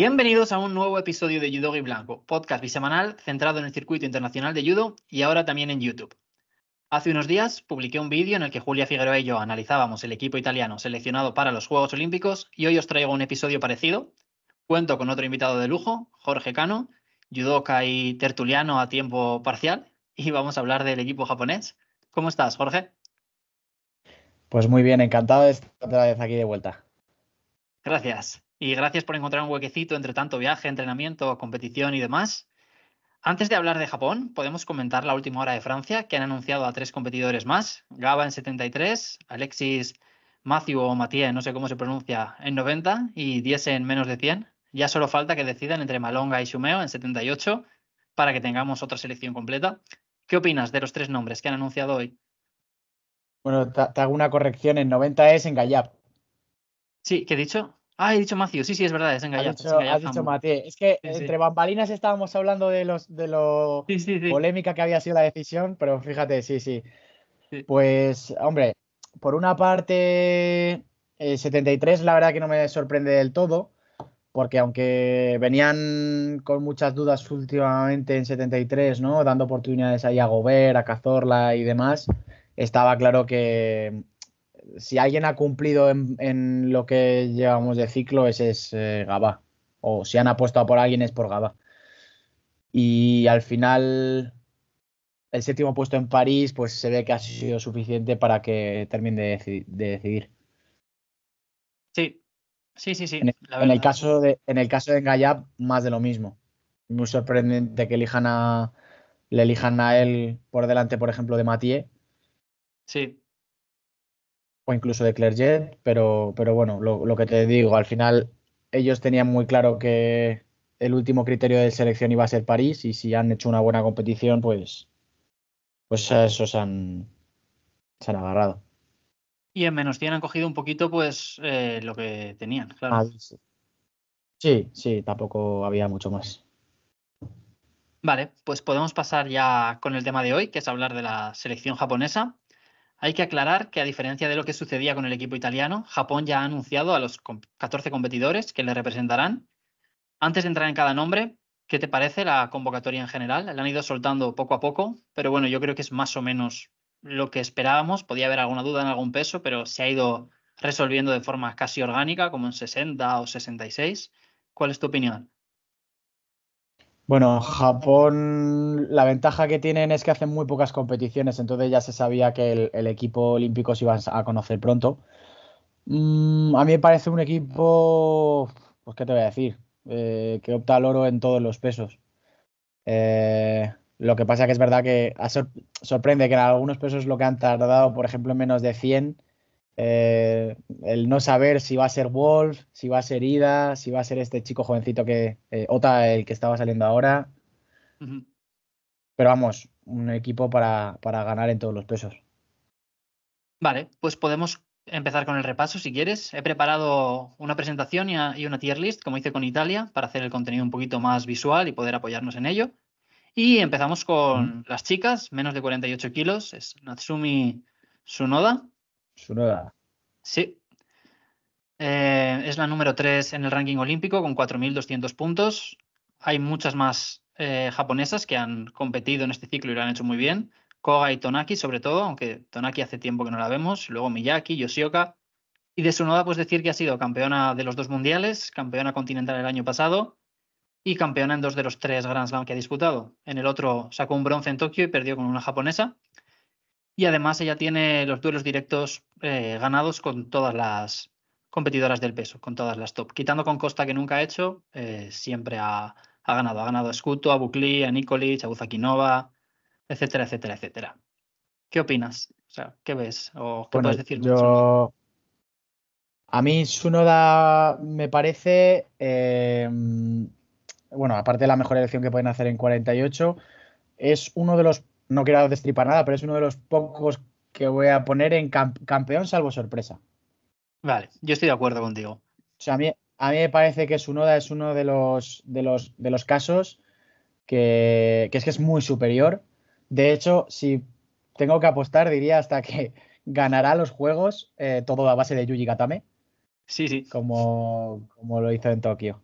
Bienvenidos a un nuevo episodio de Judo y Blanco, podcast bisemanal centrado en el circuito internacional de judo y ahora también en YouTube. Hace unos días publiqué un vídeo en el que Julia Figueroa y yo analizábamos el equipo italiano seleccionado para los Juegos Olímpicos y hoy os traigo un episodio parecido. Cuento con otro invitado de lujo, Jorge Cano, judoka y tertuliano a tiempo parcial, y vamos a hablar del equipo japonés. ¿Cómo estás, Jorge? Pues muy bien, encantado de estar otra vez aquí de vuelta. Gracias. Y gracias por encontrar un huequecito entre tanto viaje, entrenamiento, competición y demás. Antes de hablar de Japón, podemos comentar la última hora de Francia, que han anunciado a tres competidores más. Gaba en 73, Alexis Matthew o Mathieu, no sé cómo se pronuncia, en 90 y Diese en menos de 100. Ya solo falta que decidan entre Malonga y Shumeo en 78 para que tengamos otra selección completa. ¿Qué opinas de los tres nombres que han anunciado hoy? Bueno, te, hago una corrección, en 90 es en Gallap. Sí, ¿qué he dicho? Ah, he dicho Matthew, sí, sí, es verdad, es en Gallap. Has dicho, Mathieu. Es que entre bambalinas estábamos hablando de los de lo polémica que había sido la decisión, pero fíjate, sí, sí. Pues, hombre, por una parte, 73 la verdad que no me sorprende del todo, porque aunque venían con muchas dudas últimamente en 73, ¿no? Dando oportunidades ahí a Gobert, a Cazorla y demás, estaba claro que si alguien ha cumplido en, lo que llevamos de ciclo, ese es eh, Gaba. O si han apostado por alguien es por Gaba. Y al final, el séptimo puesto en París, pues se ve que ha sido suficiente para que termine de, decidir. Sí, sí, sí, sí. En, el, caso de, en el caso de más de lo mismo. Muy sorprendente que elijan a, le elijan a él por delante, por ejemplo, de Mathieu. Sí o incluso de Clerget, pero, pero bueno, lo, que te digo, al final ellos tenían muy claro que el último criterio de selección iba a ser París y si han hecho una buena competición, pues, pues a eso se han, se han agarrado. Y en menos 100 han cogido un poquito pues eh, lo que tenían, claro. Ah, sí, sí, tampoco había mucho más. Vale, pues podemos pasar ya con el tema de hoy, que es hablar de la selección japonesa. Hay que aclarar que a diferencia de lo que sucedía con el equipo italiano, Japón ya ha anunciado a los 14 competidores que le representarán. Antes de entrar en cada nombre, ¿qué te parece la convocatoria en general? La han ido soltando poco a poco, pero bueno, yo creo que es más o menos lo que esperábamos. Podía haber alguna duda en algún peso, pero se ha ido resolviendo de forma casi orgánica, como en 60 o 66. ¿Cuál es tu opinión? Bueno, Japón, la ventaja que tienen es que hacen muy pocas competiciones, entonces ya se sabía que el, equipo olímpico se iba a conocer pronto. Mm, a mí me parece un equipo, pues qué te voy a decir, eh, que opta al oro en todos los pesos. Eh, lo que pasa que es verdad que sorprende que en algunos pesos lo que han tardado, por ejemplo, en menos de 100, eh, el no saber si va a ser Wolf, si va a ser Ida, si va a ser este chico jovencito que, eh, Ota, el que estaba saliendo ahora. Pero vamos, un equipo para, para ganar en todos los pesos. Vale, pues podemos empezar con el repaso si quieres. He preparado una presentación y una tier list, como hice con Italia, para hacer el contenido un poquito más visual y poder apoyarnos en ello. Y empezamos con las chicas, menos de 48 kilos, es Natsumi Sunoda, Sunoda. Sí. Eh, es la número 3 en el ranking olímpico con 4.200 puntos. Hay muchas más eh, japonesas que han competido en este ciclo y lo han hecho muy bien. Koga y Tonaki, sobre todo, aunque Tonaki hace tiempo que no la vemos. Luego Miyaki, Yoshioka. Y de Sunoda, pues decir que ha sido campeona de los dos mundiales, campeona continental el año pasado y campeona en dos de los tres Grand Slam que ha disputado. En el otro sacó un bronce en Tokio y perdió con una japonesa. Y además ella tiene los duelos directos eh, ganados con todas las competidoras del peso, con todas las top. Quitando con Costa que nunca ha hecho, eh, siempre ha, ganado. Ha ganado a Scuto, a Bukli, a Nikolic, a Buzakinova, etcétera, etcétera, etcétera. ¿Qué opinas? O sea, ¿qué ves? ¿O qué puedes decir? Yo... A mí Sunoda me parece, em, bueno, aparte de la mejor elección que pueden hacer en 48, es uno de los no quiero destripar nada, pero es uno de los pocos que voy a poner en campeón salvo sorpresa. Vale, yo estoy de acuerdo contigo. O sea, a mí, a mí me parece que Sunoda es uno de los, de los, de los casos que, es que es muy superior. De hecho, si tengo que apostar, diría hasta que ganará los juegos eh, todo a base de Yuji Katame. Sí, sí. Como, como lo hizo en Tokio.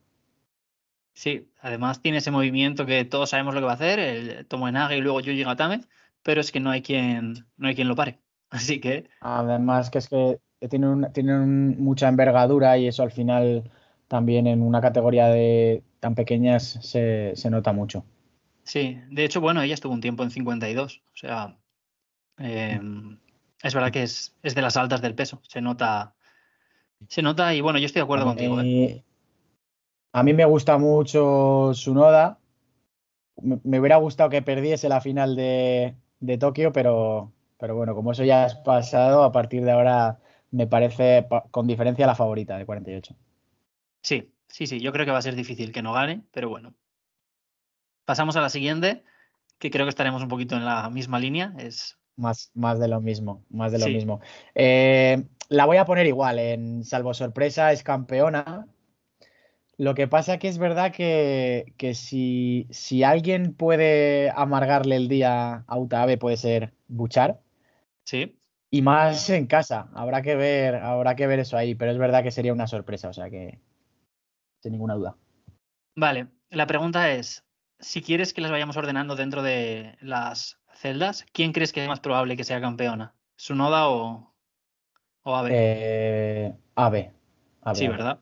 Sí, además tiene ese movimiento que todos sabemos lo que va a hacer, el Tomoenage y luego Yuji Gatame, pero es que no hay quien, no hay quien lo pare. Así que. Además, que es que tiene, tiene mucha envergadura y eso al final también en una categoría de tan pequeñas se, nota mucho. Sí, de hecho, bueno, ella estuvo un tiempo en 52, o sea, em, es verdad que es, es, de las altas del peso, se nota, se nota y bueno, yo estoy de acuerdo contigo. ¿eh? A mí me gusta mucho su noda, me, hubiera gustado que perdiese la final de, de Tokio, pero, pero bueno, como eso ya es pasado, a partir de ahora me parece con diferencia la favorita de 48. Sí, sí, sí, yo creo que va a ser difícil que no gane, pero bueno. Pasamos a la siguiente, que creo que estaremos un poquito en la misma línea. Es más, más de lo mismo, más de lo mismo. Eh, la voy a poner igual, en salvo sorpresa es campeona. Lo que pasa que es verdad que, que si, si, alguien puede amargarle el día a Utabe puede ser Buchar. Sí. Y más en casa. Habrá que ver, habrá que ver eso ahí, pero es verdad que sería una sorpresa, o sea que sin ninguna duda. Vale, la pregunta es, si quieres que las vayamos ordenando dentro de las celdas, ¿quién crees que es más probable que sea campeona? ¿Sunoda o, o Abe? Eh, Abe. Sí, ¿verdad?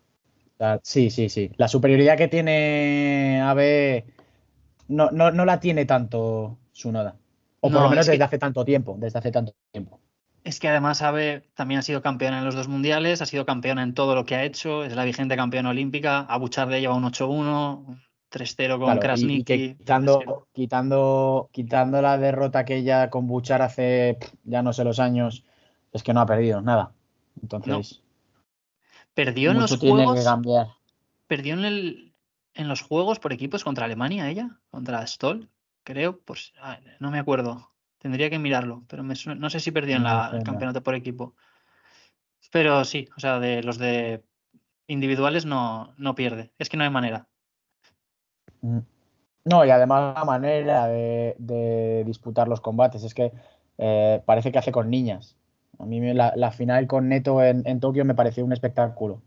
Sí, sí, sí. La superioridad que tiene Abe no, no, no la tiene tanto Sunoda. O por lo menos desde hace tanto tiempo, desde hace tanto tiempo. Es que además Abe también ha sido campeona en los dos mundiales, ha sido campeona en todo lo que ha hecho, es la vigente campeona olímpica, a Bucharde lleva un 8-1, 3-0 con Krasniki. quitando, quitando, quitando la derrota que ella con Buchar hace ya no sé los años, es que no ha perdido nada. Entonces. Perdió en los juegos. Perdió en, el, en los juegos por equipos contra Alemania ella, contra Stoll, creo, pues no me acuerdo. Tendría que mirarlo, pero no sé si perdió en el campeonato por equipo. Pero sí, o sea, de los de individuales no, no pierde. Es que no hay manera. Mm. No, y además la manera de, disputar los combates es que eh, parece que hace con niñas. A mí la, final con Neto en, Tokio me pareció un espectáculo.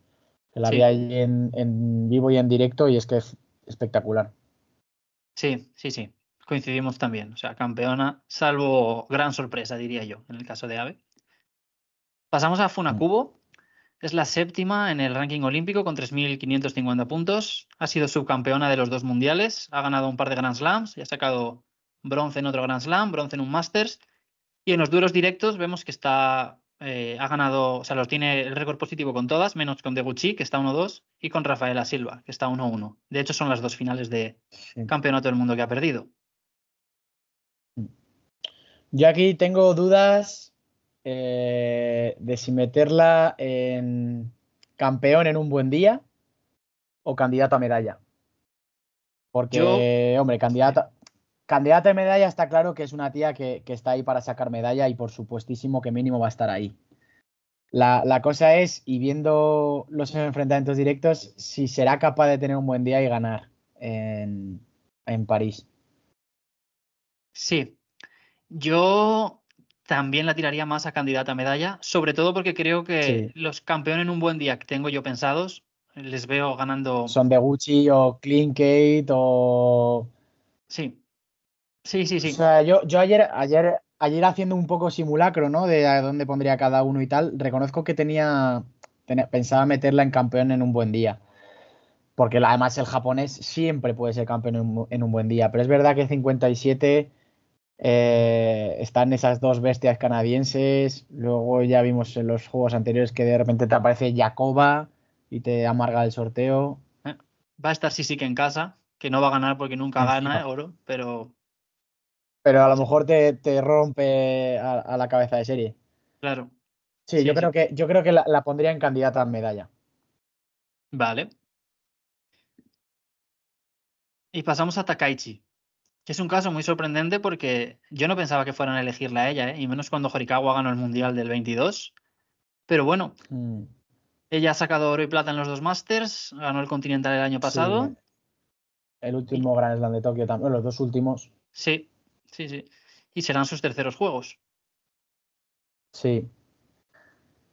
la vi ahí en, en, vivo y en directo y es que es espectacular. Sí, sí, sí coincidimos también. O sea, campeona, salvo gran sorpresa, diría yo, en el caso de Ave. Pasamos a Funakubo. Es la séptima en el ranking olímpico con 3.550 puntos. Ha sido subcampeona de los dos mundiales. Ha ganado un par de Grand Slams y ha sacado bronce en otro Grand Slam, bronce en un Masters. Y en los duelos directos vemos que está eh, ha ganado, o sea, los tiene el récord positivo con todas, menos con Deguchi, que está 1-2, y con Rafaela Silva, que está 1-1. De hecho, son las dos finales de campeonato del mundo que ha perdido. Yo aquí tengo dudas eh, de si meterla en campeón en un buen día o candidato a medalla. Porque, hombre, candidata, candidata a medalla está claro que es una tía que, está ahí para sacar medalla y por supuestísimo que mínimo va a estar ahí. La, cosa es, y viendo los enfrentamientos directos, si será capaz de tener un buen día y ganar en, en París. Sí, yo también la tiraría más a candidata a medalla, sobre todo porque creo que los campeones en un buen día que tengo yo pensados, les veo ganando. Son de Gucci o Kate o. Sí. Sí, sí, sí. O sea, yo, yo ayer, ayer, ayer haciendo un poco simulacro, ¿no? De a dónde pondría cada uno y tal, reconozco que tenía, pensaba meterla en campeón en un buen día. Porque además el japonés siempre puede ser campeón en un, en un buen día. Pero es verdad que 57 eh, están esas dos bestias canadienses. Luego ya vimos en los juegos anteriores que de repente te aparece Jacoba y te amarga el sorteo. Eh, va a estar que en casa, que no va a ganar porque nunca gana oro, pero. Pero a lo mejor te, rompe a, la cabeza de serie. Claro. Sí, yo, Creo que, yo creo que la, la pondría en candidata a medalla. Vale. Y pasamos a Takaichi es un caso muy sorprendente porque yo no pensaba que fueran a elegirla a ella, ¿eh? y menos cuando Horikawa ganó el Mundial del 22. Pero bueno, mm. ella ha sacado oro y plata en los dos Masters, ganó el Continental el año pasado. El último Grand Slam de Tokio también, los dos últimos. Sí, sí, sí. Y serán sus terceros juegos. Sí.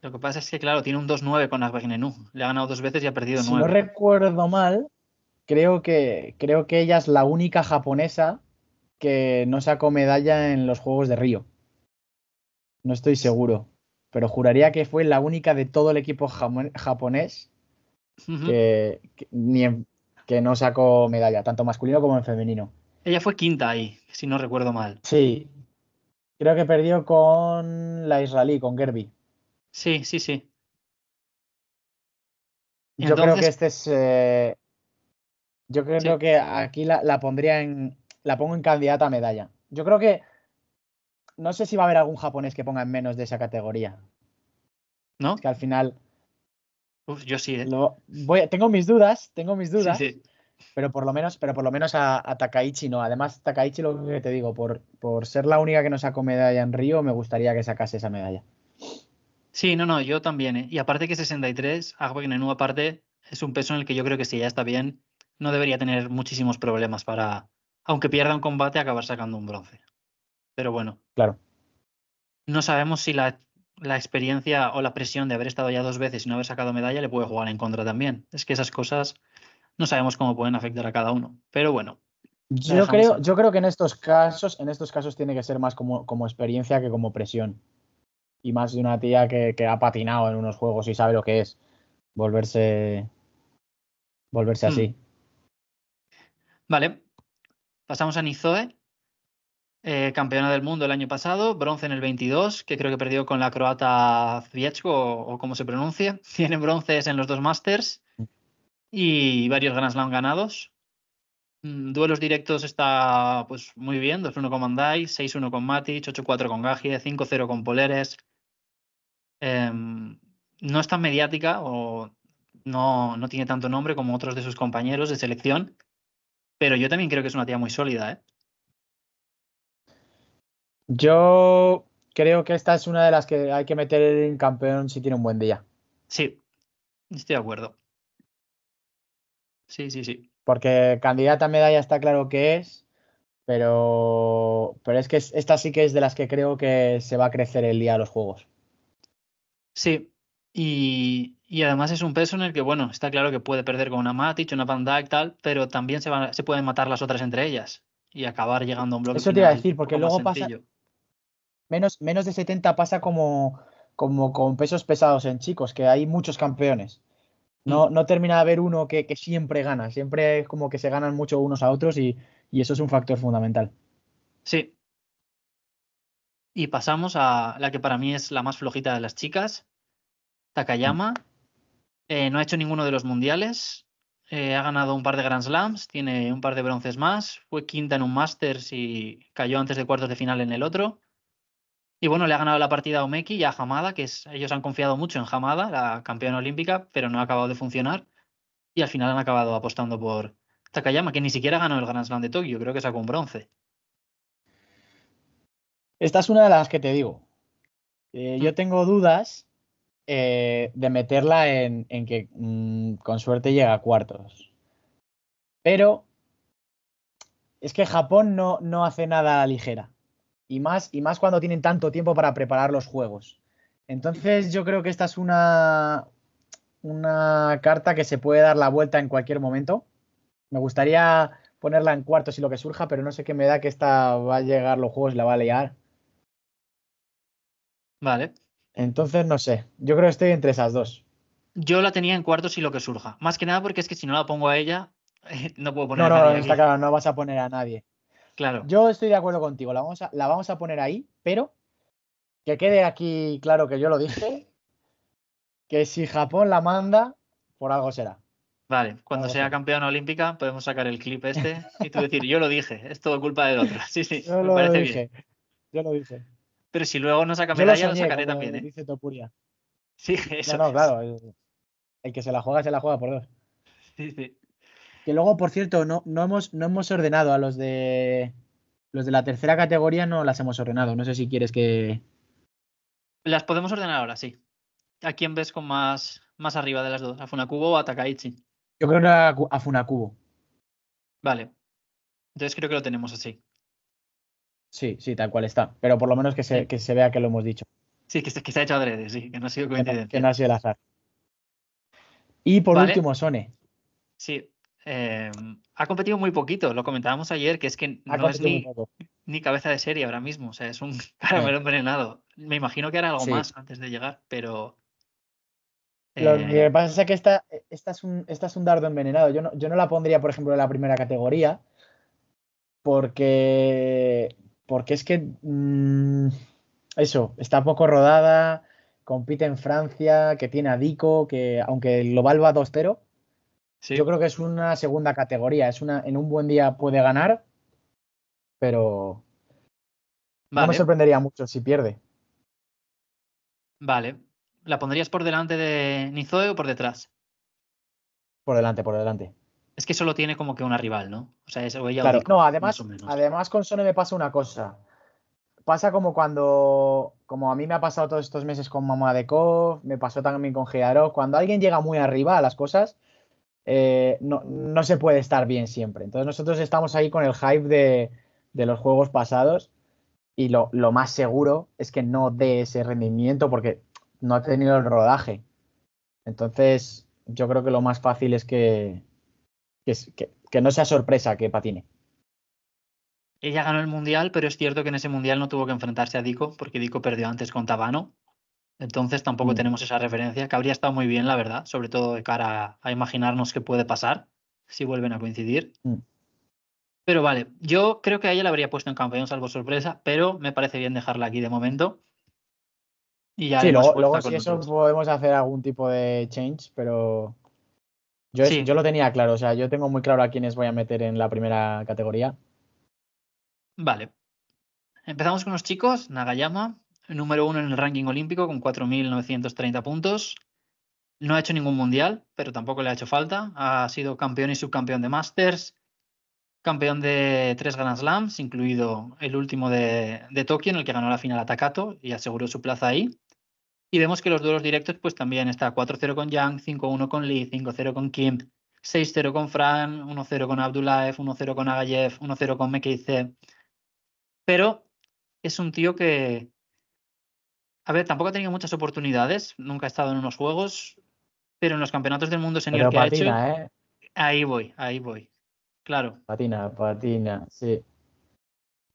Lo que pasa es que, claro, tiene un 2-9 con Agbagnenu. Le ha ganado dos veces y ha perdido si nueve. Si no recuerdo mal, creo que, creo que ella es la única japonesa que no sacó medalla en los Juegos de Río. No estoy seguro, pero juraría que fue la única de todo el equipo japonés que, que no sacó medalla, tanto masculino como en femenino. Ella fue quinta ahí, si no recuerdo mal. Sí. Creo que perdió con la israelí, con Gerby. Sí, sí, sí. Yo creo que este es. Eh, yo creo que aquí la, pondría en. La pongo en candidata a medalla. Yo creo que. No sé si va a haber algún japonés que ponga en menos de esa categoría. ¿No? Es que al final. Uf, yo sí, ¿eh? voy, tengo mis dudas, tengo mis dudas. Sí, sí. Pero por lo menos, pero por lo menos a, Takaichi no. Además, Takaichi, lo que te digo, por, por ser la única que no sacó medalla en Río, me gustaría que sacase esa medalla. Sí, no, no, yo también. ¿eh? Y aparte que 63, nueva aparte, es un peso en el que yo creo que si ya está bien, no debería tener muchísimos problemas para, aunque pierda un combate, acabar sacando un bronce. Pero bueno. Claro. No sabemos si la, la experiencia o la presión de haber estado ya dos veces y no haber sacado medalla le puede jugar en contra también. Es que esas cosas no sabemos cómo pueden afectar a cada uno. Pero bueno. Yo creo, yo creo que en estos casos, en estos casos tiene que ser más como, como experiencia que como presión. Y más de una tía que, ha patinado en unos juegos y sabe lo que es volverse. volverse así. Hmm. Vale. Pasamos a Nizoe. Eh, campeona del mundo el año pasado, bronce en el 22, que creo que perdió con la croata Zviechko o, o como se pronuncia. Tiene bronces en los dos Masters y varios Grand Slam ganados. Mm, duelos directos está pues muy bien, 2-1 con Mandai, 6-1 con Matic, 8-4 con Gagie, 5-0 con Poleres. Em, no es tan mediática o no, no tiene tanto nombre como otros de sus compañeros de selección, pero yo también creo que es una tía muy sólida. ¿eh? Yo creo que esta es una de las que hay que meter en campeón si tiene un buen día. Sí, estoy de acuerdo. Sí, sí, sí. Porque candidata a medalla está claro que es, pero, pero es que esta sí que es de las que creo que se va a crecer el día de los juegos. Sí, y, además es un peso en el que, bueno, está claro que puede perder con una Matic, una Van y tal, pero también se, se pueden matar las otras entre ellas y acabar llegando a un bloque. Eso te iba a decir, porque luego pasa. Menos, menos de 70 pasa como, como con pesos pesados en chicos, que hay muchos campeones. No, mm. no termina de haber uno que, siempre gana, siempre es como que se ganan mucho unos a otros y, eso es un factor fundamental. Sí. Y pasamos a la que para mí es la más flojita de las chicas, Takayama. Eh, no ha hecho ninguno de los mundiales, eh, ha ganado un par de Grand Slams, tiene un par de bronces más, fue quinta en un Masters y cayó antes de cuartos de final en el otro. Y bueno, le ha ganado la partida a Omeki y a Hamada, que es, ellos han confiado mucho en Hamada, la campeona olímpica, pero no ha acabado de funcionar. Y al final han acabado apostando por Takayama, que ni siquiera ganó el Grand Slam de Tokio, creo que sacó un bronce. Esta es una de las que te digo. Eh, yo mm. tengo dudas eh, de meterla en, que mm, con suerte llega a cuartos. Pero es que Japón no, no hace nada ligera. Y más, y más cuando tienen tanto tiempo para preparar los juegos. Entonces yo creo que esta es una, una carta que se puede dar la vuelta en cualquier momento. Me gustaría ponerla en cuartos y lo que surja, pero no sé qué me da que esta va a llegar los juegos y la va a liar. Vale. Entonces no sé. Yo creo que estoy entre esas dos. Yo la tenía en cuartos y lo que surja. Más que nada porque es que si no la pongo a ella, no puedo poner no, a nadie. No, está claro, no vas a poner a nadie. Claro. Yo estoy de acuerdo contigo, la vamos, a, la vamos a poner ahí, pero que quede aquí claro que yo lo dije, que si Japón la manda, por algo será. Vale, cuando sea campeona olímpica podemos sacar el clip este y tú decir, yo lo dije, es todo culpa del otro. Sí, sí, yo lo dije, Yo lo dije. Pero si luego no saca medalla, lo, sacaré también, ¿eh? Dice Topuria. Sí, eso. No, no, claro. El que se la juega, se la juega por dos. Sí, sí. Que luego, por cierto, no, no, hemos, no hemos ordenado a los de los de la tercera categoría, no las hemos ordenado. No sé si quieres que. Las podemos ordenar ahora, sí. ¿A quién ves con más, más arriba de las dos? ¿A Funakubo o a Takaichi? Yo creo que a, Funakubo. Vale. Entonces creo que lo tenemos así. Sí, sí, tal cual está. Pero por lo menos que se, que se vea que lo hemos dicho. Sí, que se, que se ha hecho adrede, sí, que no ha sido coincidencia. Que no, ha sido el azar. Y por último, Sone. Sí, eh, ha competido muy poquito, lo comentábamos ayer, que es que no es ni, ni, cabeza de serie ahora mismo, o sea, es un caramelo envenenado. Me imagino que hará algo más antes de llegar, pero... Lo que eh, pasa es que esta, esta, es un, esta es un dardo envenenado. Yo no, yo no la pondría, por ejemplo, en la primera categoría, porque, porque es que... Mm, eso, está poco rodada, compite en Francia, que tiene a Dico, que aunque el global va 2-0, yo creo que es una segunda categoría. Es una, en un buen día puede ganar, pero no me sorprendería mucho si pierde. Vale. ¿La pondrías por delante de Nizoe o por detrás? Por delante, por delante. Es que solo tiene como que una rival, ¿no? O sea, es ella claro, no, además, además con Sone me pasa una cosa. Pasa como cuando, como a mí me ha pasado todos estos meses con Mamadekov, me pasó también con Gearo, cuando alguien llega muy arriba a las cosas, eh, no, no, se puede estar bien siempre. Entonces nosotros estamos ahí con el hype de, de los juegos pasados y lo, lo, más seguro es que no dé ese rendimiento porque no ha tenido el rodaje. Entonces yo creo que lo más fácil es que, que, que no sea sorpresa que patine. Ella ganó el mundial, pero es cierto que en ese mundial no tuvo que enfrentarse a Dico porque Dico perdió antes con Tabano entonces tampoco mm. tenemos esa referencia, que habría estado muy bien, la verdad, sobre todo de cara a, imaginarnos qué puede pasar si vuelven a coincidir. Mm. Pero vale, yo creo que a ella la habría puesto en campeón, salvo sorpresa, pero me parece bien dejarla aquí de momento. Y ya sí, luego, si eso podemos hacer algún tipo de change, pero yo, yo lo tenía claro, o sea, yo tengo muy claro a quiénes voy a meter en la primera categoría. Vale. Empezamos con los chicos, Nagayama, número uno en el ranking olímpico con 4.930 puntos. No ha hecho ningún mundial, pero tampoco le ha hecho falta. Ha sido campeón y subcampeón de Masters, campeón de tres Grand Slams, incluido el último de, Tokio, en el que ganó la final a Takato y aseguró su plaza ahí. Y vemos que los duelos directos, pues también está 4-0 con Yang, 5-1 con Lee, 5-0 con Kim, 6-0 con Fran, 1-0 con Abdulaev, 1-0 con Agayev, 1-0 con Mekeice. Pero es un tío que, a ver, tampoco ha tenido muchas oportunidades, nunca ha estado en unos juegos, pero en los campeonatos del mundo senior que ha hecho. ¿eh? Ahí voy, ahí voy. Claro. Patina, patina, sí.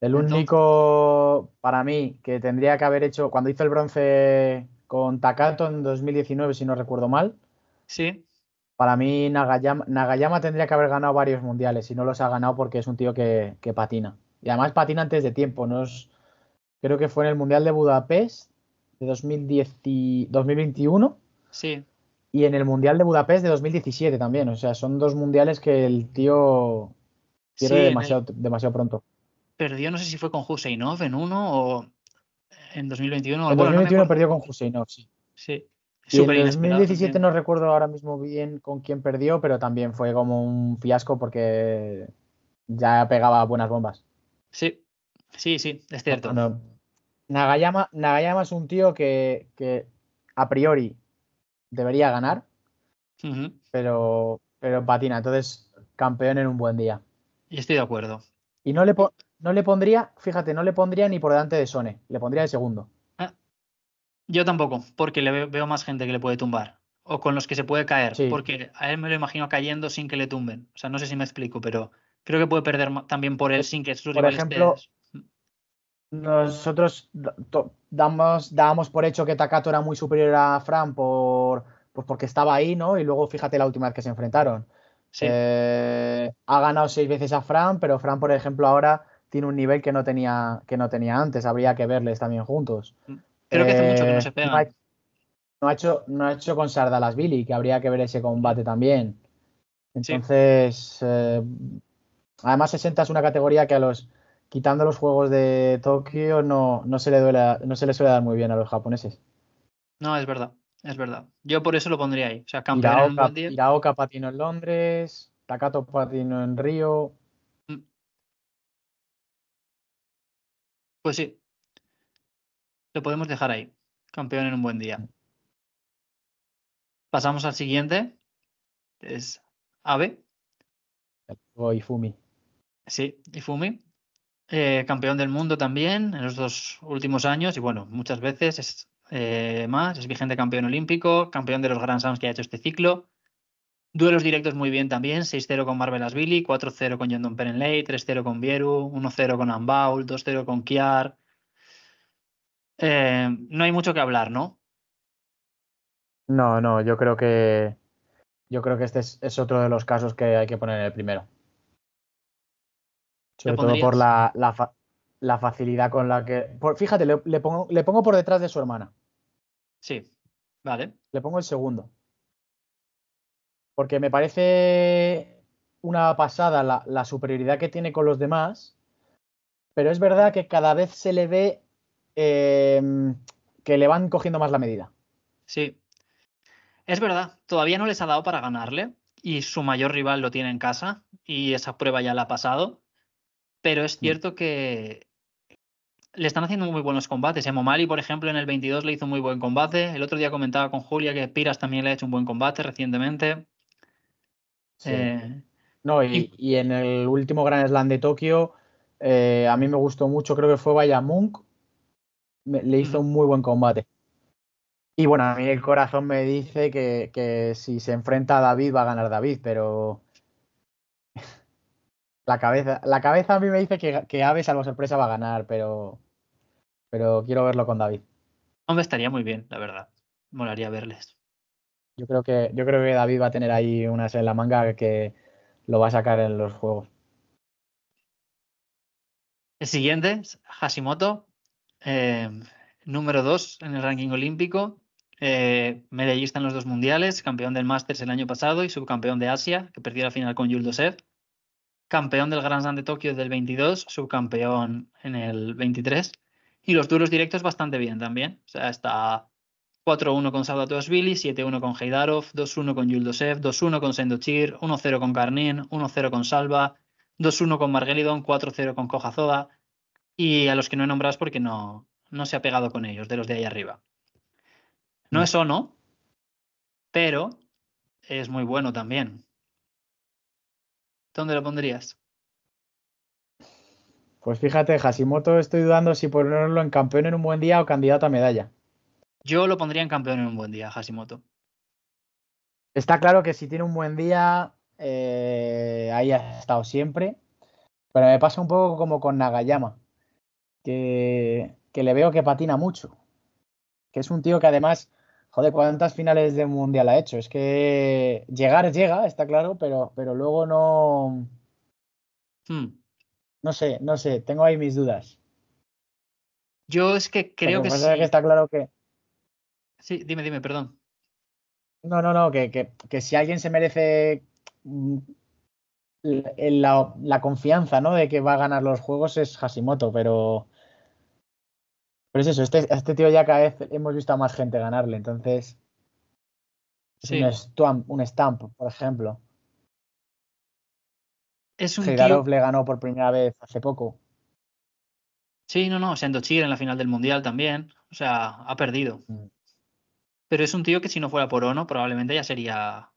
El único para mí que tendría que haber hecho cuando hizo el bronce con Takato en 2019, si no recuerdo mal. Sí. Para mí Nagayama, tendría que haber ganado varios mundiales y no los ha ganado porque es un tío que, patina. Y además patina antes de tiempo. No creo que fue en el Mundial de Budapest de 2021. Sí. Y en el Mundial de Budapest de 2017 también. O sea, son dos mundiales que el tío pierde demasiado, demasiado pronto. Perdió, no sé si fue con Huseinov en uno o en 2021. En 2021 perdió con Huseinov, sí. Sí. Y en 2017 no recuerdo ahora mismo bien con quién perdió, pero también fue como un fiasco porque ya pegaba buenas bombas. Sí, sí, sí, es cierto. Nagayama, Nagayama es un tío que, a priori debería ganar, pero, pero patina. Entonces, campeón en un buen día. Y estoy de acuerdo. Y no le, no le pondría, fíjate, no le pondría ni por delante de Sone, le pondría de segundo. Ah, yo tampoco, porque le veo, más gente que le puede tumbar. O con los que se puede caer, porque a él me lo imagino cayendo sin que le tumben. O sea, no sé si me explico, pero creo que puede perder también por él sin que sus por ejemplo, nosotros damos, dábamos por hecho que Takato era muy superior a Fran por, pues porque estaba ahí, ¿no? Y luego fíjate la última vez que se enfrentaron. Eh, ha ganado seis veces a Fran, pero Fran, por ejemplo, ahora tiene un nivel que no tenía, que no tenía antes. Habría que verles también juntos. Creo que hace mucho que no se pegan. No ha, hecho, no ha hecho con Sardalas Billy, que habría que ver ese combate también. Entonces, eh, además 60 es una categoría que a los quitando los juegos de Tokio, no, no, se le duele, no se le suele dar muy bien a los japoneses. No, es verdad, es verdad. Yo por eso lo pondría ahí. O sea, campeón Iraoka, patino en Londres, Takato patino en Río. Mm. Pues sí. Lo podemos dejar ahí. Campeón en un buen día. Pasamos al siguiente. Es Abe. O Ifumi. Sí, Ifumi. Eh, campeón del mundo también en los dos últimos años y bueno, muchas veces es eh, más, es vigente campeón olímpico, campeón de los Grand Slams que ha hecho este ciclo. Duelos directos muy bien también, 6-0 con Marvelas Billy, 4-0 con Jondon Perenley, 3-0 con Bieru, 1-0 con Ambaul, 2-0 con Kiar. Eh, no hay mucho que hablar, ¿no? No, no, yo creo que yo creo que este es, otro de los casos que hay que poner en el primero. Sobre todo por la, la, facilidad con la que. fíjate, le, pongo, le pongo por detrás de su hermana. Sí, vale. Le pongo el segundo. Porque me parece una pasada la, superioridad que tiene con los demás. Pero es verdad que cada vez se le ve em, que le van cogiendo más la medida. Sí, es verdad, todavía no les ha dado para ganarle y su mayor rival lo tiene en casa y esa prueba ya la ha pasado. Pero es mm. cierto que le están haciendo muy buenos combates. Momali, por ejemplo, en el 22 le hizo muy buen combate. El otro día comentaba con Julia que Piras también le ha hecho un buen combate recientemente. Eh, no, y, en el último Grand Slam de Tokio, eh, a mí me gustó mucho, creo que fue Vaya Munk. Le hizo un muy buen combate. Y bueno, a mí el corazón me dice que, si se enfrenta a David va a ganar David, pero la cabeza, la cabeza a mí me dice que, que Ave, salvo sorpresa, va a ganar, pero, pero quiero verlo con David. Hombre, estaría muy bien, la verdad. Molaría verles. Yo creo que, yo creo que David va a tener ahí unas en la manga que lo va a sacar en los juegos. El siguiente, Hashimoto, eh, número 2 en el ranking olímpico, eh, medallista en los dos mundiales, campeón del Masters el año pasado y subcampeón de Asia, que perdió la final con Jules Dosev. Campeón del Grand Slam de Tokio del 22, subcampeón en el 23. Y los duros directos bastante bien también. O sea, está 4-1 con Saudatosvili, 7-1 con Heidarov, 2-1 con Dosev, 2-1 con Sendochir, 1-0 con Karnin, 1-0 con Salva, 2-1 con Margelidon, 4-0 con Kojazoda. Y a los que no he nombrado porque no, no se ha pegado con ellos, de los de ahí arriba. No mm. es no, pero es muy bueno también. ¿Dónde lo pondrías? Pues fíjate, Hashimoto, estoy dudando si ponerlo en campeón en un buen día o candidato a medalla. Yo lo pondría en campeón en un buen día, Hashimoto. Está claro que si tiene un buen día, eh, ahí ha estado siempre. Pero me pasa un poco como con Nagayama, que, que le veo que patina mucho. Que es un tío que además Joder, ¿cuántas finales de mundial ha hecho? Es que llegar llega, está claro, pero, pero luego no. Hmm. No sé, no sé, tengo ahí mis dudas. Yo es que creo que sí. que está claro que. Sí, dime, dime, perdón. No, no, no, que, que, si alguien se merece mm, la, la, confianza, ¿no? De que va a ganar los juegos es Hashimoto, pero pero es eso, este, este tío ya cada vez hemos visto a más gente ganarle, entonces. Es un, stamp, un stamp, por ejemplo. Es un tío... le ganó por primera vez hace poco. Sí, no, no, Sendochir en la final del Mundial también. O sea, ha perdido. Mm. Pero es un tío que si no fuera por Ono, probablemente ya sería,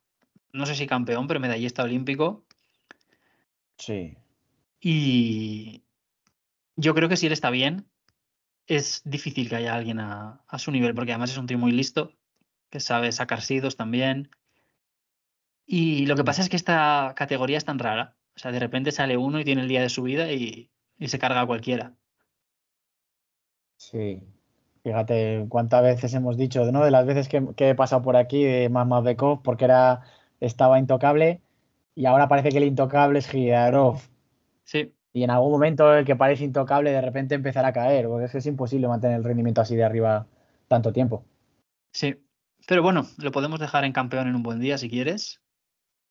no sé si campeón, pero medallista olímpico. Sí. Y yo creo que si él está bien, es difícil que haya alguien a, su nivel, porque además es un tío muy listo, que sabe sacar sidos también. Y lo que pasa es que esta categoría es tan rara. O sea, de repente sale uno y tiene el día de su vida y, se carga a cualquiera. Sí. Fíjate cuántas veces hemos dicho, ¿no? De las veces que, he pasado por aquí de Bekov porque era, estaba intocable y ahora parece que el intocable es Giarov. Sí y en algún momento el que parece intocable de repente empezará a caer, porque es, es imposible mantener el rendimiento así de arriba tanto tiempo. Sí, pero bueno, lo podemos dejar en campeón en un buen día si quieres.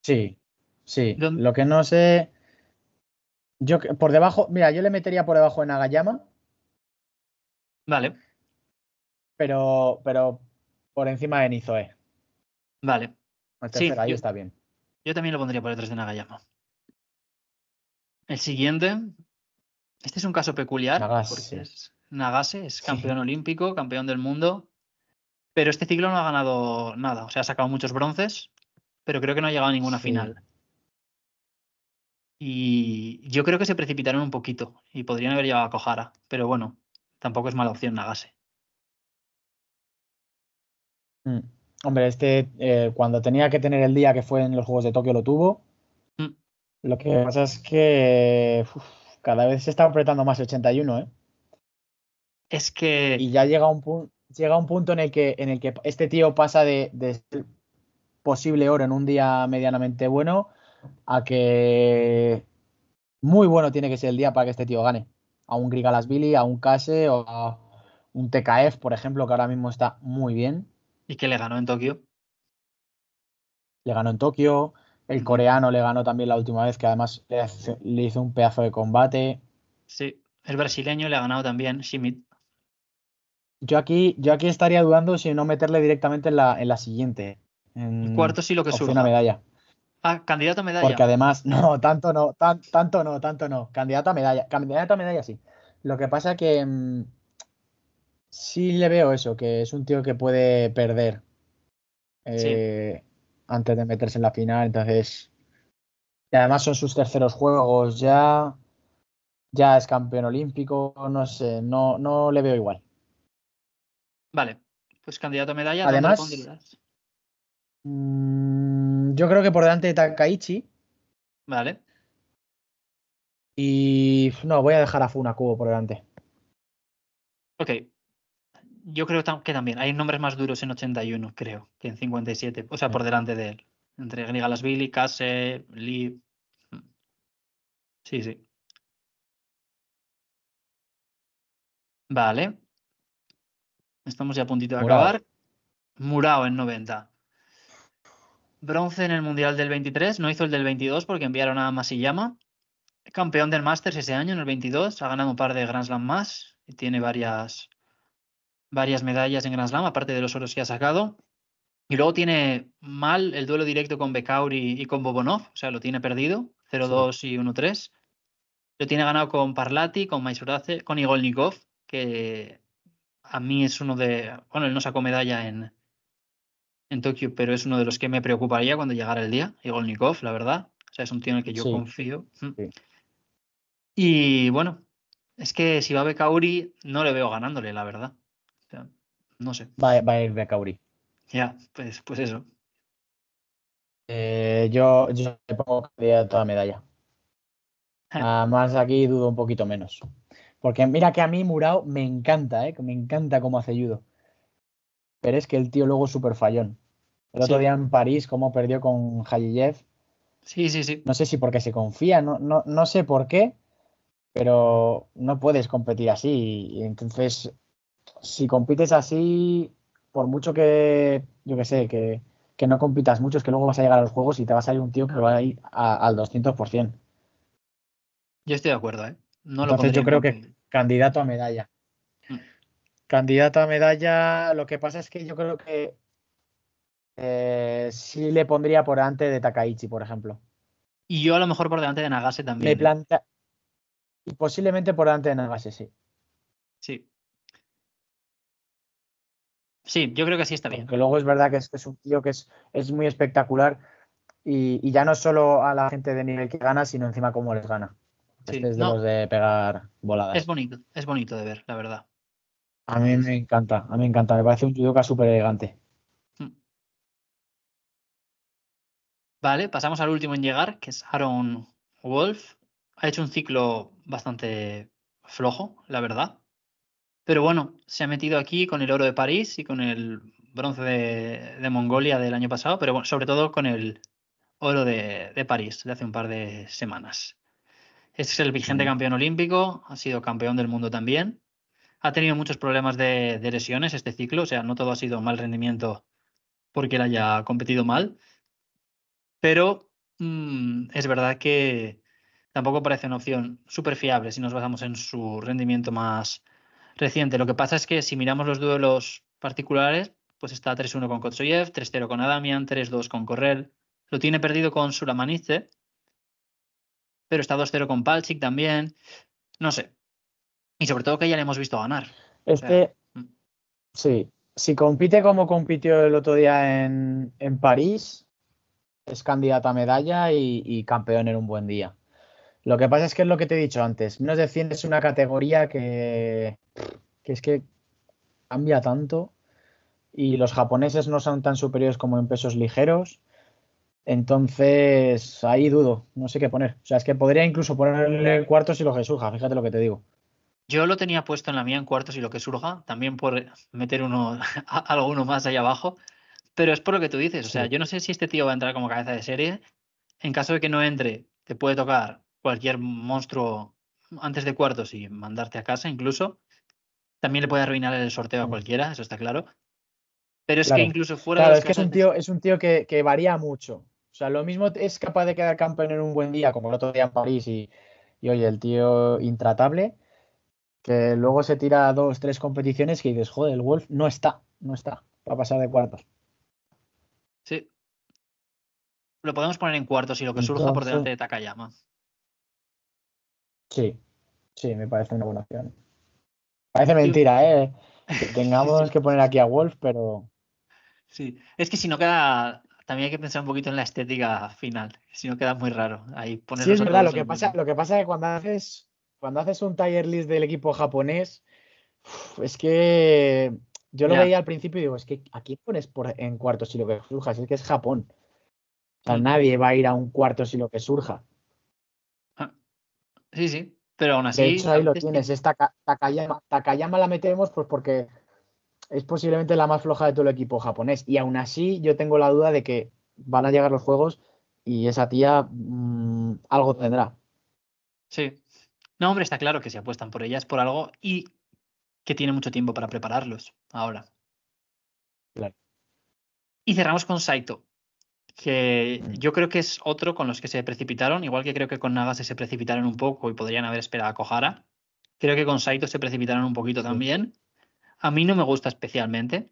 Sí, sí. Lo que no sé. Yo por debajo, mira, yo le metería por debajo en Agayama. Vale. Pero, pero por encima de Nizoe. Vale. sí, ahí está bien. Yo también lo pondría por detrás de Nagayama. El siguiente, este es un caso peculiar. Nagase. es, Nagase es campeón olímpico, campeón del mundo, pero este ciclo no ha ganado nada. O sea, ha sacado muchos bronces, pero creo que no ha llegado a ninguna final. Y yo creo que se precipitaron un poquito y podrían haber llevado a Kojara, pero bueno, tampoco es mala opción Nagase. Mm. hombre, este eh, cuando tenía que tener el día que fue en los Juegos de Tokio lo tuvo. Lo que pasa es que cada vez se está apretando más el 81, ¿eh? Es que. Y ya llega un, punto llega un punto en el que, en el que este tío pasa de, de posible oro en un día medianamente bueno a que muy bueno tiene que ser el día para que este tío gane. A un Grigalasvili, a un Kase o a un TKF, por ejemplo, que ahora mismo está muy bien. ¿Y que le ganó en Tokio? Le ganó en Tokio. El coreano le ganó también la última vez, que además le, hizo un pedazo de combate. Sí, el brasileño le ha ganado también, Schmidt. Yo aquí, yo aquí estaría dudando si no meterle directamente en la, en la siguiente. En cuarto sí lo que surja. una medalla. Ah, candidato a medalla. Porque además, no, tanto no, tanto no, tanto no. Candidato a medalla. Candidato a medalla sí. Lo que pasa que mm, sí le veo eso, que es un tío que puede perder eh, antes de meterse en la final. Entonces, y además son sus terceros juegos ya. Ya es campeón olímpico, no sé, no, no le veo igual. Vale, pues candidato a medalla. Además, Mm, yo creo que por delante de Takaichi. Vale. Y no, voy a dejar a Funakubo por delante. Ok. Yo creo que también. Hay nombres más duros en 81, creo, que en 57. O sea, por delante de él. Entre Grigalasvili, Kase, Lee. Sí, sí. Vale. Estamos ya a puntito de acabar. Murao en 90 bronce en el Mundial del 23, no hizo el del 22 porque enviaron a Masiyama. Campeón del Masters ese año, en el 22, ha ganado un par de Grand Slam más y tiene varias, varias medallas en Grand Slam, aparte de los oros que ha sacado. Y luego tiene mal el duelo directo con Bekauri y con Bobonov, o sea, lo tiene perdido, 0-2 y 1-3. Lo tiene ganado con Parlati, con Maisurace, con Igolnikov, que a mí es uno de. Bueno, él no sacó medalla en, en Tokio, pero es uno de los que me preocuparía cuando llegara el día, Igolnikov, la verdad. O sea, es un tío en el que yo confío. Mm. Y bueno, es que si va Bekauri, no le veo ganándole, la verdad. No sé. Va, a ir Bekauri. Ya, pues, pues eso. Eh, yo, yo le pongo toda medalla. Además, aquí dudo un poquito menos. Porque mira que a mí Murao me encanta, ¿eh? me encanta cómo hace judo. Pero es que el tío luego es súper fallón. El otro día en París, cómo perdió con Hayev. Sí, sí, sí. No sé si porque se confía, no, no, no sé por qué, pero no puedes competir así. Y entonces, si compites así, por mucho que, yo que sé, que, que, no compitas mucho, es que luego vas a llegar a los juegos y te va a salir un tío que va a ir al 200%. Yo estoy de acuerdo, ¿eh? No entonces yo creo que candidato a medalla. Mm. Candidato a medalla, lo que pasa es que yo creo que eh, sí le pondría por delante de Takaichi, por ejemplo. Y yo a lo mejor por delante de Nagase también. planta... Y posiblemente por delante de Nagase, sí. Sí. Sí, yo creo que sí está bien. Porque luego es verdad que es, un tío que es, es muy espectacular y, ya no solo a la gente de nivel que gana, sino encima cómo les gana. este es de los de pegar voladas. Es bonito, es bonito de ver, la verdad. A mí me encanta, a mí me encanta. Me parece un judoka súper elegante. Vale, pasamos al último en llegar, que es Aaron Wolf. Ha hecho un ciclo bastante flojo, la verdad. Pero bueno, se ha metido aquí con el oro de París y con el bronce de, Mongolia del año pasado, pero bueno, sobre todo con el oro de, París de hace un par de semanas. Este es el vigente campeón olímpico, ha sido campeón del mundo también. Ha tenido muchos problemas de, de lesiones este ciclo, o sea, no todo ha sido mal rendimiento porque él haya competido mal, pero mm, es verdad que tampoco parece una opción súper fiable si nos basamos en su rendimiento más reciente. Lo que pasa es que si miramos los duelos particulares, pues está 3-1 con Kotsoyev, 3-0 con Adamian, 3-2 con Correl. Lo tiene perdido con Sulamanice, pero está 2-0 con Palchik también. No sé. Y sobre todo que ya le hemos visto ganar. Este, mm. sí, si compite como compitió el otro día en, en París, es candidato a medalla y, campeón en un buen día. Lo que pasa es que es lo que te he dicho antes, menos de 100 es una categoría que, que es que cambia tanto y los japoneses no son tan superiores como en pesos ligeros. Entonces, ahí dudo, no sé qué poner. O sea, es que podría incluso ponerle cuartos y lo que surja, fíjate lo que te digo. Yo lo tenía puesto en la mía en cuartos y lo que surja, también por meter uno, alguno más ahí abajo, pero es por lo que tú dices. O sea, yo no sé si este tío va a entrar como cabeza de serie. En caso de que no entre, te puede tocar cualquier monstruo antes de cuartos y mandarte a casa incluso. También le puede arruinar el sorteo a cualquiera, eso está claro. Pero es que incluso fuera claro, es que es un tío, es un tío que, varía mucho. O sea, lo mismo es capaz de quedar campeón en un buen día, como el otro día en París, y, y oye, el tío intratable, que luego se tira dos, tres competiciones que dices, joder, el Wolf no está, no está, va a pasar de cuartos. Sí. Lo podemos poner en cuartos y lo que surja por delante de Takayama. Sí, sí, me parece una buena opción. Parece mentira, ¿eh? Que tengamos que poner aquí a Wolf, pero. Sí, es que si no queda. También hay que pensar un poquito en la estética final. Si no queda muy raro. Ahí sí, es verdad. Lo que, pasa, lo que pasa es que cuando haces, cuando haces un tier list del equipo japonés, es que yo lo veía al principio y digo, es que aquí pones por, en cuartos si lo que surja, es que es Japón. O sea, mm. nadie va a ir a un cuarto si lo que surja. Sí, sí. Pero aún así. De hecho, ahí lo tienes. Esta Takayama, Takayama la metemos pues porque es posiblemente la más floja de todo el equipo japonés. Y aún así, yo tengo la duda de que van a llegar los juegos y esa tía mm, algo tendrá. Sí. No, hombre, está claro que si apuestan por ellas por algo y que tiene mucho tiempo para prepararlos ahora. Claro. Y cerramos con Saito que yo creo que es otro con los que se precipitaron, igual que creo que con Nagase se precipitaron un poco y podrían haber esperado a Kohara. Creo que con Saito se precipitaron un poquito también. A mí no me gusta especialmente.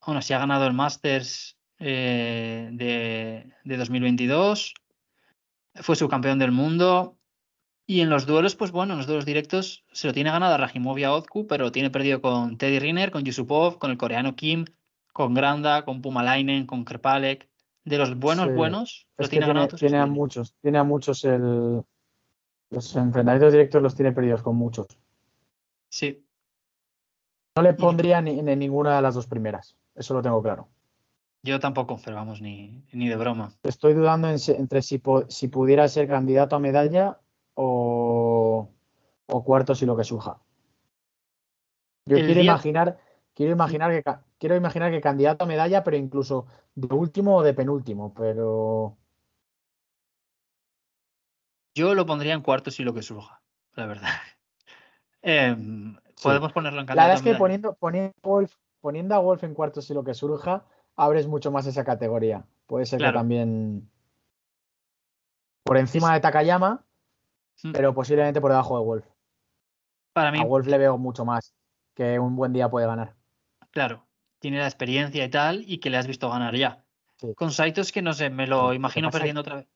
Aún así ha ganado el Masters eh, de, de 2022. Fue subcampeón del mundo. Y en los duelos, pues bueno, en los duelos directos se lo tiene ganado a Rajimovia Ozku, pero tiene perdido con Teddy Riner, con Yusupov, con el coreano Kim, con Granda, con Pumalainen, con Krpalek de los buenos buenos los tiene, ganados. Tiene a muchos, tiene a muchos el los enfrentamientos directos los tiene perdidos con muchos. Sí. No le pondría ni, en ninguna de las dos primeras, eso lo tengo claro. Yo tampoco, pero vamos, ni, ni de broma. Estoy dudando entre si, si pudiera ser candidato a medalla o, o cuartos y lo que surja. Yo quiero imaginar Quiero imaginar que quiero imaginar que candidato a medalla, pero incluso de último o de penúltimo, pero yo lo pondría en cuartos y lo que surja, la verdad. Em, podemos ponerlo en candidato. La verdad es que poniendo, poniendo, a Wolf en cuartos y lo que surja, abres mucho más esa categoría. Puede ser que también por encima de Takayama, mm. pero posiblemente por debajo de Wolf. Para mí. A Wolf le veo mucho más que un buen día puede ganar. Claro, tiene la experiencia y tal, y que le has visto ganar ya. Con Saito es que no sé, me lo imagino perdiendo otra vez.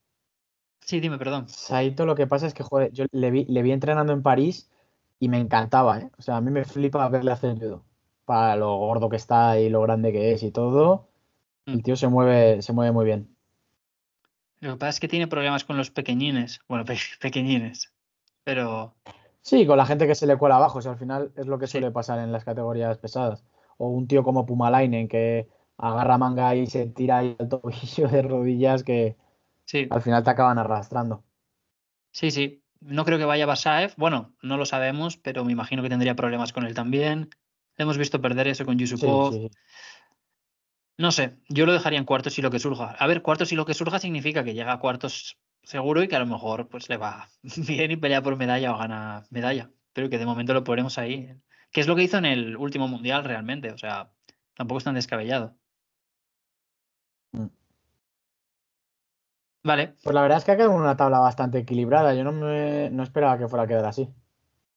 Sí, dime, perdón. Saito lo que pasa es que, joder, yo le vi, le vi entrenando en París y me encantaba, ¿eh? O sea, a mí me flipa verle hacer judo. Para lo gordo que está y lo grande que es y todo. El mm. tío se mueve, se mueve muy bien. Lo que pasa es que tiene problemas con los pequeñines. Bueno, pequeñines. Pero. Sí, con la gente que se le cuela abajo. O sea, al final es lo que suele pasar en las categorías pesadas o un tío como Pumalainen que agarra manga y se tira ahí al tobillo de rodillas que al final te acaban arrastrando. Sí, sí. No creo que vaya Basaev. Bueno, no lo sabemos, pero me imagino que tendría problemas con él también. Hemos visto perder eso con Yusupov. No sé, yo lo dejaría en cuartos y lo que surja. A ver, cuartos y lo que surja significa que llega a cuartos seguro y que a lo mejor pues le va bien y pelea por medalla o gana medalla. Pero que de momento lo ponemos ahí que es lo que hizo en el último mundial realmente, o sea, tampoco es tan descabellado. Mm. Vale. Pues la verdad es que ha quedado una tabla bastante equilibrada. Yo no, me, no esperaba que fuera a quedar así.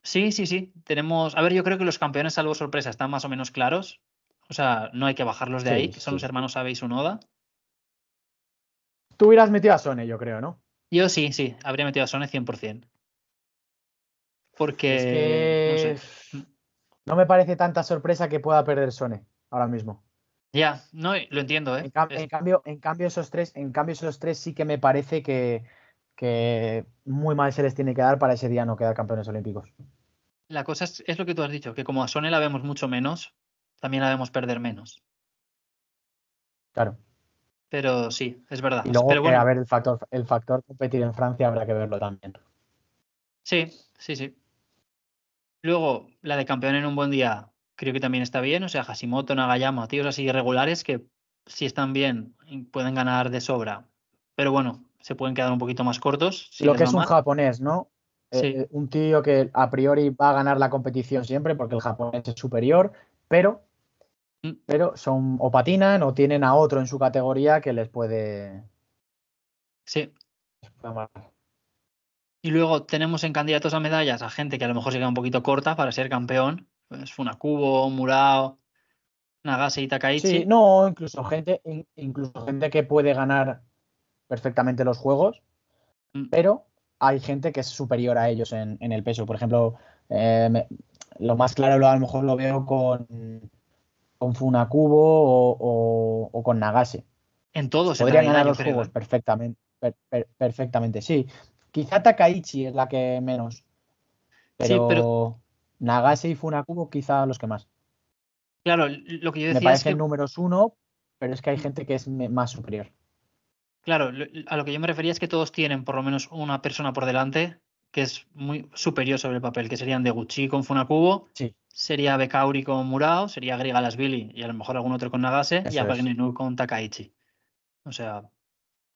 Sí, sí, sí. Tenemos. A ver, yo creo que los campeones, salvo sorpresa, están más o menos claros. O sea, no hay que bajarlos de ahí, que son los hermanos Abe y Sunoda. Tú hubieras metido a Sone, yo creo, ¿no? Yo sí, sí. Habría metido a Sone 100%. Porque. No sé. No me parece tanta sorpresa que pueda perder Sone ahora mismo. Ya, no, lo entiendo, ¿eh? En, cambio, en cambio, esos tres, en cambio, esos tres sí que me parece que, que muy mal se les tiene que dar para ese día no quedar campeones olímpicos. La cosa es, lo que tú has dicho, que como a Sone la vemos mucho menos, también la vemos perder menos. Claro. Pero sí, es verdad. Y luego, a ver, el factor, el factor competir en Francia habrá que verlo también. Sí, sí, sí. Luego, la de campeón en un buen día, creo que también está bien. O sea, Hashimoto, Nagayama, tíos así irregulares que si están bien pueden ganar de sobra. Pero bueno, se pueden quedar un poquito más cortos. Lo que es un japonés, ¿no? Eh, un tío que a priori va a ganar la competición siempre porque el japonés es superior, pero, mm. pero son o patinan o tienen a otro en su categoría que les puede. Sí. Y luego tenemos en candidatos a medallas a gente que a lo mejor se queda un poquito corta para ser campeón. Pues Funakubo, Murao, Nagase y Takaichi. Sí, no, incluso gente, incluso gente que puede ganar perfectamente los juegos, mm. pero hay gente que es superior a ellos en, el peso. Por ejemplo, eh, lo más claro a lo mejor lo veo con, con Funakubo o, con Nagase. En todos. Podrían ganar los juegos perfectamente, perfectamente, sí. Quizá Takaichi es la que menos. Pero, Nagase y Funakubo quizá los que más. Claro, lo que yo decía Me parece es que... números uno, pero es que hay gente que es más superior. Claro, a lo que yo me refería es que todos tienen por lo menos una persona por delante que es muy superior sobre el papel, que serían Deguchi con Funakubo, sí. sería Bekauri con Murao, sería Grigalasvili y a lo mejor algún otro con Nagase y Abagninu con Takaichi. O sea,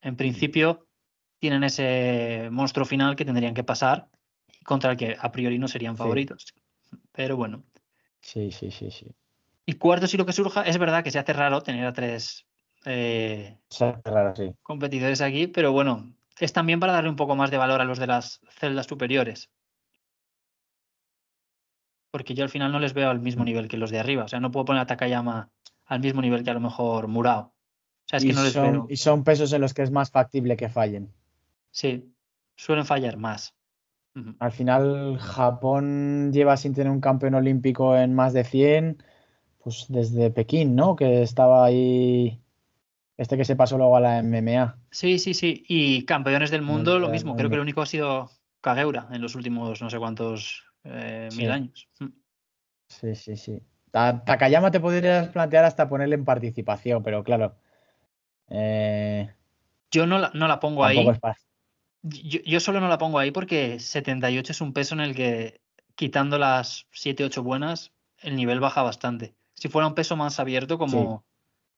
en principio tienen ese monstruo final que tendrían que pasar contra el que a priori no serían favoritos. Pero bueno. Sí, sí, sí, sí. Y cuarto, si lo que surja, es verdad que se hace raro tener a tres eh, competidores aquí, pero bueno, es también para darle un poco más de valor a los de las celdas superiores. Porque yo al final no les veo al mismo nivel que los de arriba. O sea, no puedo poner a Takayama al mismo nivel que a lo mejor Murao. O sea, es que no les son, veo. Y son pesos en los que es más factible que fallen. Sí, suelen fallar más. Al final, Japón lleva sin tener un campeón olímpico en más de 100, pues desde Pekín, ¿no? Que estaba ahí este que se pasó luego a la MMA. Sí, sí, sí. Y campeones del mundo, lo mismo. Creo que el único ha sido Kageura en los últimos no sé cuántos eh, mil años. Sí, sí, sí. Takayama te podrías plantear hasta ponerle en participación, pero claro. Eh, yo no la, no la pongo ahí. Yo, yo, solo no la pongo ahí porque 78 es un peso en el que, quitando las 7, 8 buenas, el nivel baja bastante. Si fuera un peso más abierto, como,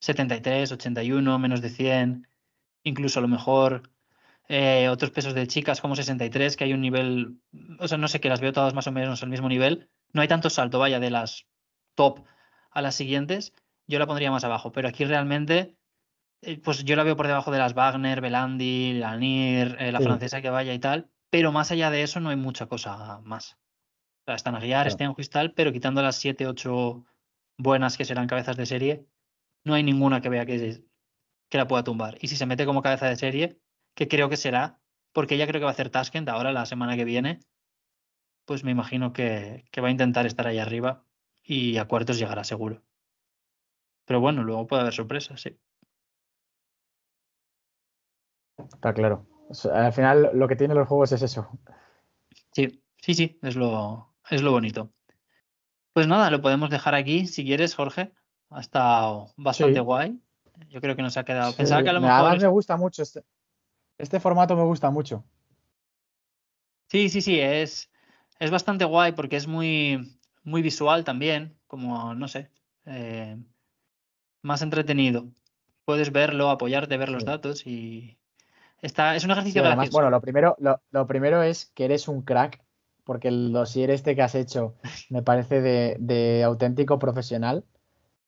73, 81, menos de 100, incluso a lo mejor eh, otros pesos de chicas como 63, que hay un nivel, o sea, no sé, que las veo todas más o menos al mismo nivel. No hay tanto salto, vaya, de las top a las siguientes, yo la pondría más abajo, pero aquí realmente, pues yo la veo por debajo de las Wagner, Belandi, Lanir, eh, la francesa que vaya y tal, pero más allá de eso no hay mucha cosa más. O sea, están a guiar, están cristal, pero quitando las 7, 8 buenas que serán cabezas de serie, no hay ninguna que vea que, que la pueda tumbar. Y si se mete como cabeza de serie, que creo que será, porque ella creo que va a hacer Taskent ahora la semana que viene, pues me imagino que, va a intentar estar ahí arriba y a cuartos llegará seguro. Pero bueno, luego puede haber sorpresas, sí. Está claro. Al final lo que tienen los juegos es eso. Sí, sí, sí, es lo, es lo bonito. Pues nada, lo podemos dejar aquí si quieres, Jorge. Ha estado bastante guay. Yo creo que nos ha quedado. Pensaba que a lo mejor. me gusta mucho este, este formato, me gusta mucho. Sí, sí, sí, es, es bastante guay porque es muy, muy visual también, como, no sé, eh, más entretenido. Puedes verlo, apoyarte, ver los datos y está, es un ejercicio además, Bueno, lo primero, lo, primero es que eres un crack, porque el dossier este que has hecho me parece de, de auténtico profesional.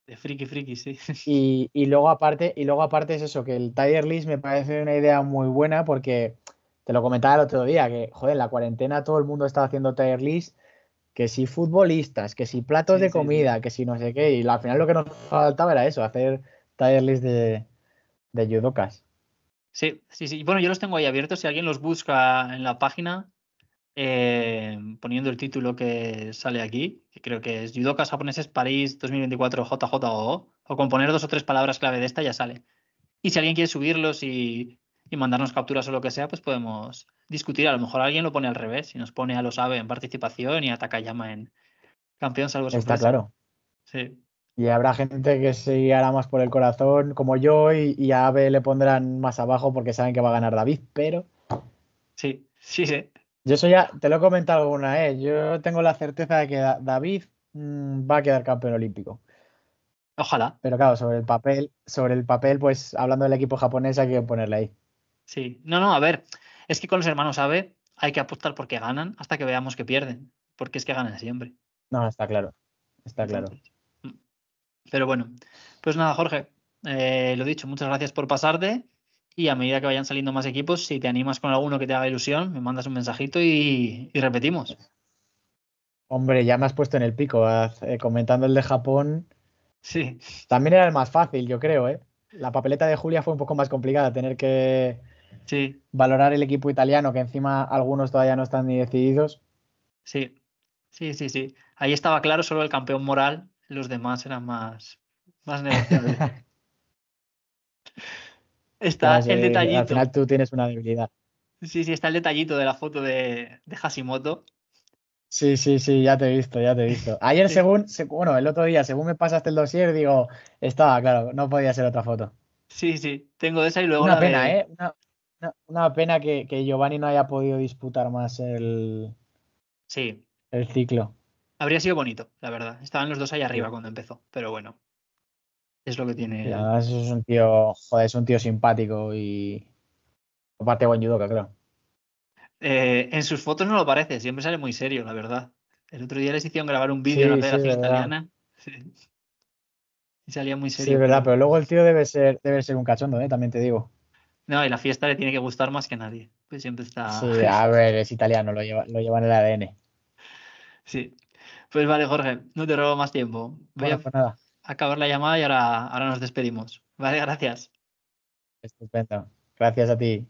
De friki friki, sí. Y, luego aparte, y luego aparte es eso, que el tier list me parece una idea muy buena porque te lo comentaba el otro día, que joder, en la cuarentena todo el mundo estaba haciendo tier list, que si futbolistas, que si platos de comida, que si no sé qué, y al final lo que nos faltaba era eso, hacer tier list de, de. Sí, sí, sí. Bueno, yo los tengo ahí abiertos. Si alguien los busca en la página, eh, poniendo el título que sale aquí, que creo que es Judokas japoneses París 2024 JJO, o con poner dos o tres palabras clave de esta ya sale. Y si alguien quiere subirlos y, mandarnos capturas o lo que sea, pues podemos discutir. A lo mejor alguien lo pone al revés y nos pone a lo sabe en participación y a Takayama en campeón salvo Está claro. Sí. Y habrá gente que se guiará más por el corazón, como yo, y, a Ave le pondrán más abajo porque saben que va a ganar David, pero. Sí, sí, sí. Yo eso ya te lo he comentado alguna vez. Yo tengo la certeza de que David mm, va a quedar campeón olímpico. Ojalá. Pero claro, sobre el papel, sobre el papel, pues hablando del equipo japonés hay que ponerle ahí. Sí, no, no, a ver, es que con los hermanos Ave hay que apostar porque ganan hasta que veamos que pierden, porque es que ganan siempre. No, está claro, está claro. Pero bueno, pues nada, Jorge, eh, lo dicho, muchas gracias por pasarte y a medida que vayan saliendo más equipos, si te animas con alguno que te haga ilusión, me mandas un mensajito y, repetimos. Hombre, ya me has puesto en el pico, eh, comentando el de Japón. Sí. También era el más fácil, yo creo, ¿eh? La papeleta de Julia fue un poco más complicada, tener que sí. valorar el equipo italiano, que encima algunos todavía no están ni decididos. Sí, sí, sí, sí. Ahí estaba claro solo el campeón moral, los demás eran más, más negociables. está el detallito. Al final tú tienes una debilidad. Sí, sí, está el detallito de la foto de, de Hashimoto. Sí, sí, sí, ya te he visto, ya te he visto. Ayer, según, bueno, el otro día, según me pasaste el dossier, digo, estaba claro, no podía ser otra foto. Sí, sí, tengo esa y luego una pena, ¿eh? Una, pena que, Giovanni no haya podido disputar más el, sí. el ciclo. Habría sido bonito, la verdad. Estaban los dos ahí arriba cuando empezó, pero bueno. Es lo que tiene. además es un tío, joder, es un tío simpático y aparte buen judoka, creo. Eh, en sus fotos no lo parece, siempre sale muy serio, la verdad. El otro día les hicieron grabar un vídeo en la Federación Italiana. Y salía muy serio. Sí, es verdad, pero luego el tío debe ser, debe ser un cachondo, ¿eh? también te digo. No, y la fiesta le tiene que gustar más que nadie. Pues siempre está. Sí, a ver, es italiano, lo lleva, lo lleva en el ADN. Sí. Pues vale, Jorge, no te robo más tiempo. Voy a pues nada. acabar la llamada y ahora, ahora nos despedimos. Vale, gracias. Estupendo. Gracias a ti.